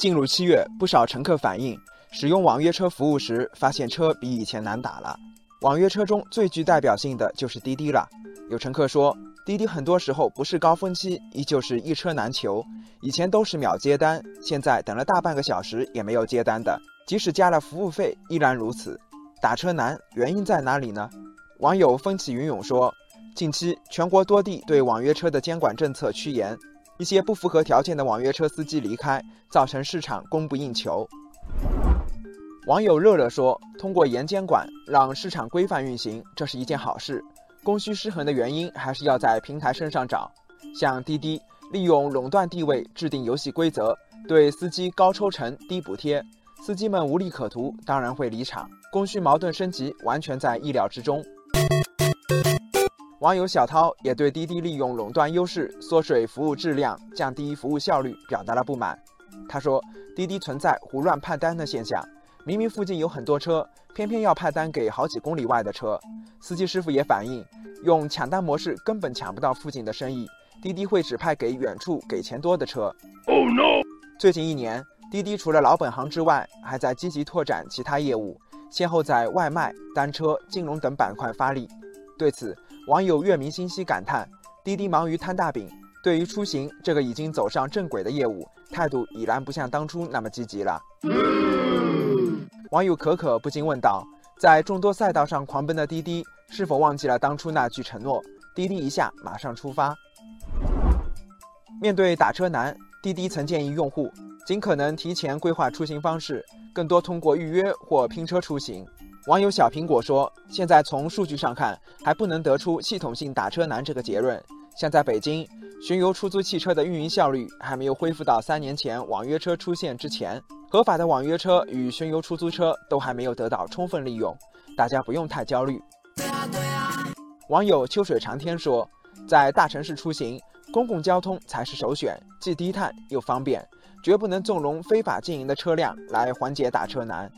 进入七月，不少乘客反映，使用网约车服务时，发现车比以前难打了。网约车中最具代表性的就是滴滴了。有乘客说，滴滴很多时候不是高峰期，依旧是一车难求。以前都是秒接单，现在等了大半个小时也没有接单的，即使加了服务费，依然如此。打车难，原因在哪里呢？网友风起云涌说，近期全国多地对网约车的监管政策趋严。一些不符合条件的网约车司机离开，造成市场供不应求。网友热热说：“通过严监管，让市场规范运行，这是一件好事。供需失衡的原因还是要在平台身上找。像滴滴利用垄断地位制定游戏规则，对司机高抽成、低补贴，司机们无利可图，当然会离场。供需矛盾升级，完全在意料之中。”网友小涛也对滴滴利用垄断优势缩水服务质量、降低服务效率表达了不满。他说：“滴滴存在胡乱派单的现象，明明附近有很多车，偏偏要派单给好几公里外的车。司机师傅也反映，用抢单模式根本抢不到附近的生意，滴滴会指派给远处给钱多的车。” Oh no！最近一年，滴滴除了老本行之外，还在积极拓展其他业务，先后在外卖、单车、金融等板块发力。对此，网友月明星稀感叹：“滴滴忙于摊大饼，对于出行这个已经走上正轨的业务，态度已然不像当初那么积极了。”网友可可不禁问道：“在众多赛道上狂奔的滴滴，是否忘记了当初那句承诺？滴滴一下，马上出发。”面对打车难，滴滴曾建议用户尽可能提前规划出行方式，更多通过预约或拼车出行。网友小苹果说：“现在从数据上看，还不能得出系统性打车难这个结论。像在北京，巡游出租汽车的运营效率还没有恢复到三年前网约车出现之前，合法的网约车与巡游出租车都还没有得到充分利用，大家不用太焦虑。”网友秋水长天说：“在大城市出行，公共交通才是首选，既低碳又方便，绝不能纵容非法经营的车辆来缓解打车难。”